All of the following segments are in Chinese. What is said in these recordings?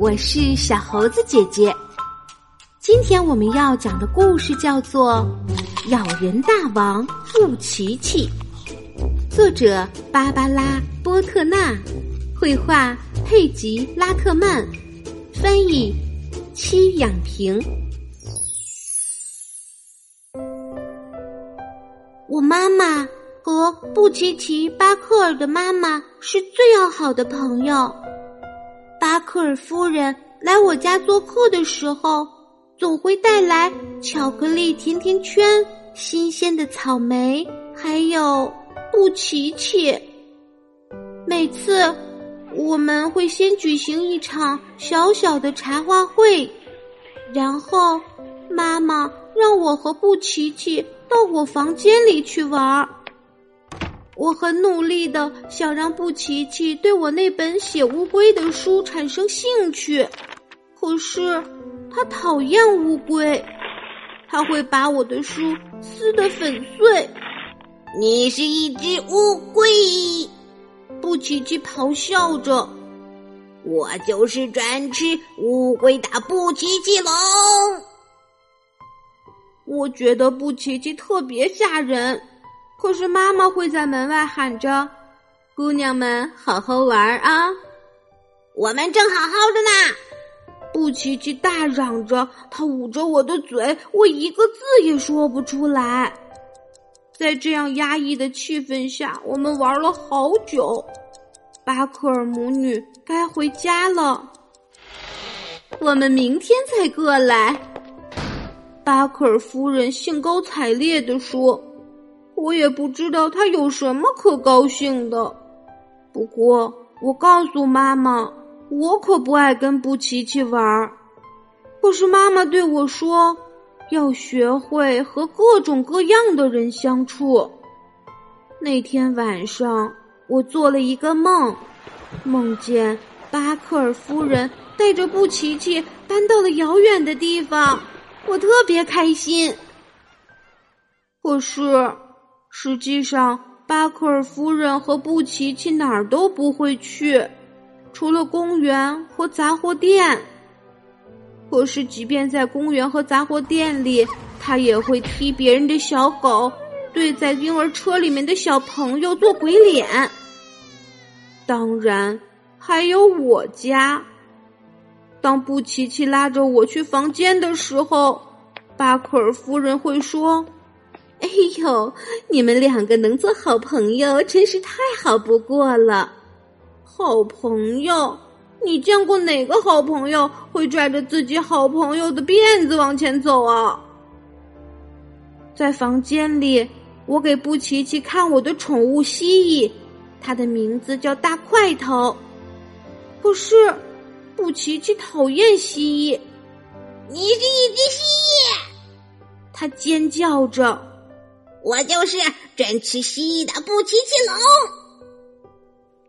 我是小猴子姐姐。今天我们要讲的故事叫做《咬人大王布奇奇》，作者芭芭拉·波特纳，绘画佩吉·拉特曼，翻译戚养平。我妈妈和布奇奇巴克尔的妈妈是最要好的朋友。巴克尔夫人来我家做客的时候，总会带来巧克力甜甜圈、新鲜的草莓，还有布奇奇。每次我们会先举行一场小小的茶话会，然后妈妈让我和布奇奇到我房间里去玩儿。我很努力的想让布奇奇对我那本写乌龟的书产生兴趣，可是他讨厌乌龟，他会把我的书撕得粉碎。你是一只乌龟，布奇奇咆哮着。我就是专吃乌龟的布奇奇龙。我觉得布奇奇特别吓人。可是妈妈会在门外喊着：“姑娘们，好好玩啊！我们正好好着呢。”布奇奇大嚷着，他捂着我的嘴，我一个字也说不出来。在这样压抑的气氛下，我们玩了好久。巴克尔母女该回家了，我们明天再过来。巴克尔夫人兴高采烈地说。我也不知道他有什么可高兴的，不过我告诉妈妈，我可不爱跟布奇奇玩儿。可是妈妈对我说，要学会和各种各样的人相处。那天晚上，我做了一个梦，梦见巴克尔夫人带着布奇奇搬到了遥远的地方，我特别开心。可是。实际上，巴克尔夫人和布奇奇哪儿都不会去，除了公园和杂货店。可是，即便在公园和杂货店里，他也会踢别人的小狗，对在婴儿车里面的小朋友做鬼脸。当然，还有我家。当布奇奇拉着我去房间的时候，巴克尔夫人会说。哎呦，你们两个能做好朋友，真是太好不过了。好朋友，你见过哪个好朋友会拽着自己好朋友的辫子往前走啊？在房间里，我给布奇奇看我的宠物蜥蜴，它的名字叫大块头。可是，布奇奇讨厌蜥蜴。你是一只蜥蜴，他尖叫着。我就是专吃蜥蜴的布奇奇龙。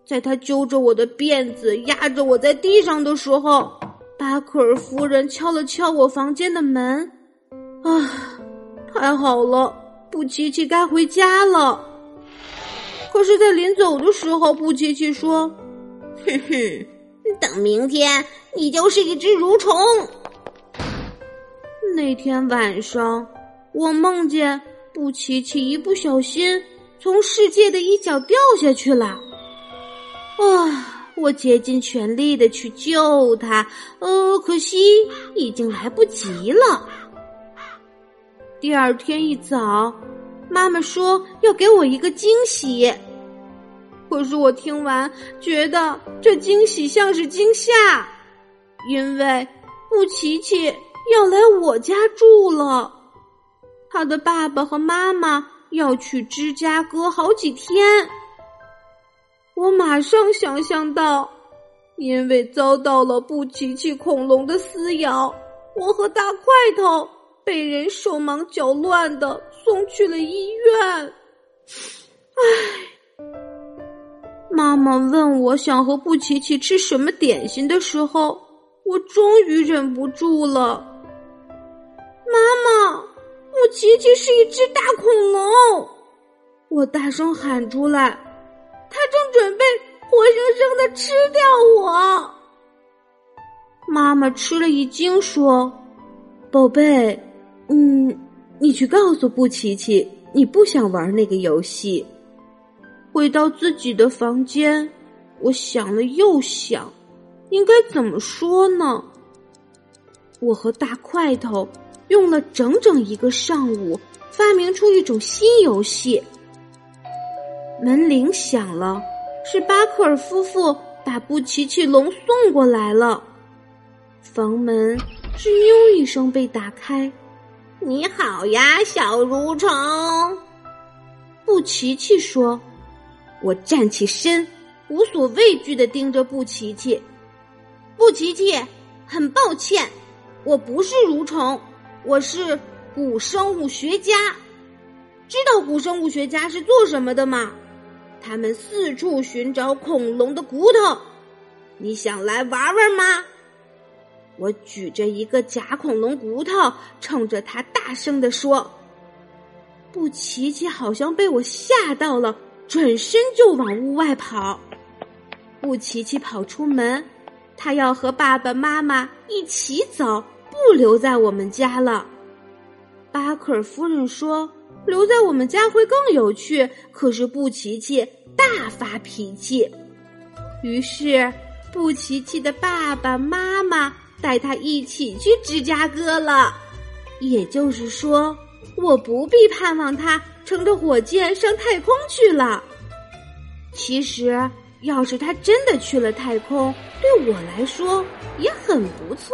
在他揪着我的辫子，压着我在地上的时候，巴克尔夫人敲了敲我房间的门。啊，太好了，布奇奇该回家了。可是，在临走的时候，布奇奇说：“哼哼，等明天，你就是一只蠕虫。”那天晚上，我梦见。布奇奇一不小心从世界的一角掉下去了，啊！我竭尽全力的去救他，呃，可惜已经来不及了。第二天一早，妈妈说要给我一个惊喜，可是我听完觉得这惊喜像是惊吓，因为布奇奇要来我家住了。他的爸爸和妈妈要去芝加哥好几天，我马上想象到，因为遭到了布奇奇恐龙的撕咬，我和大块头被人手忙脚乱的送去了医院。唉，妈妈问我想和布奇奇吃什么点心的时候，我终于忍不住了，布奇奇是一只大恐龙，我大声喊出来，它正准备活生生的吃掉我。妈妈吃了一惊，说：“宝贝，嗯，你去告诉布奇奇，你不想玩那个游戏。”回到自己的房间，我想了又想，应该怎么说呢？我和大块头用了整整一个上午，发明出一种新游戏。门铃响了，是巴克尔夫妇把布奇奇龙送过来了。房门吱呦一声被打开，“你好呀，小蠕虫。”布奇奇说。我站起身，无所畏惧的盯着布奇奇。布奇奇，很抱歉，我不是蠕虫，我是古生物学家。知道古生物学家是做什么的吗？他们四处寻找恐龙的骨头。你想来玩玩吗？我举着一个假恐龙骨头，冲着他大声的说。布奇奇好像被我吓到了。转身就往屋外跑，布奇奇跑出门，他要和爸爸妈妈一起走，不留在我们家了。巴克尔夫人说：“留在我们家会更有趣。”可是布奇奇大发脾气，于是布奇奇的爸爸妈妈带他一起去芝加哥了。也就是说，我不必盼望他。乘着火箭上太空去了。其实，要是他真的去了太空，对我来说也很不错。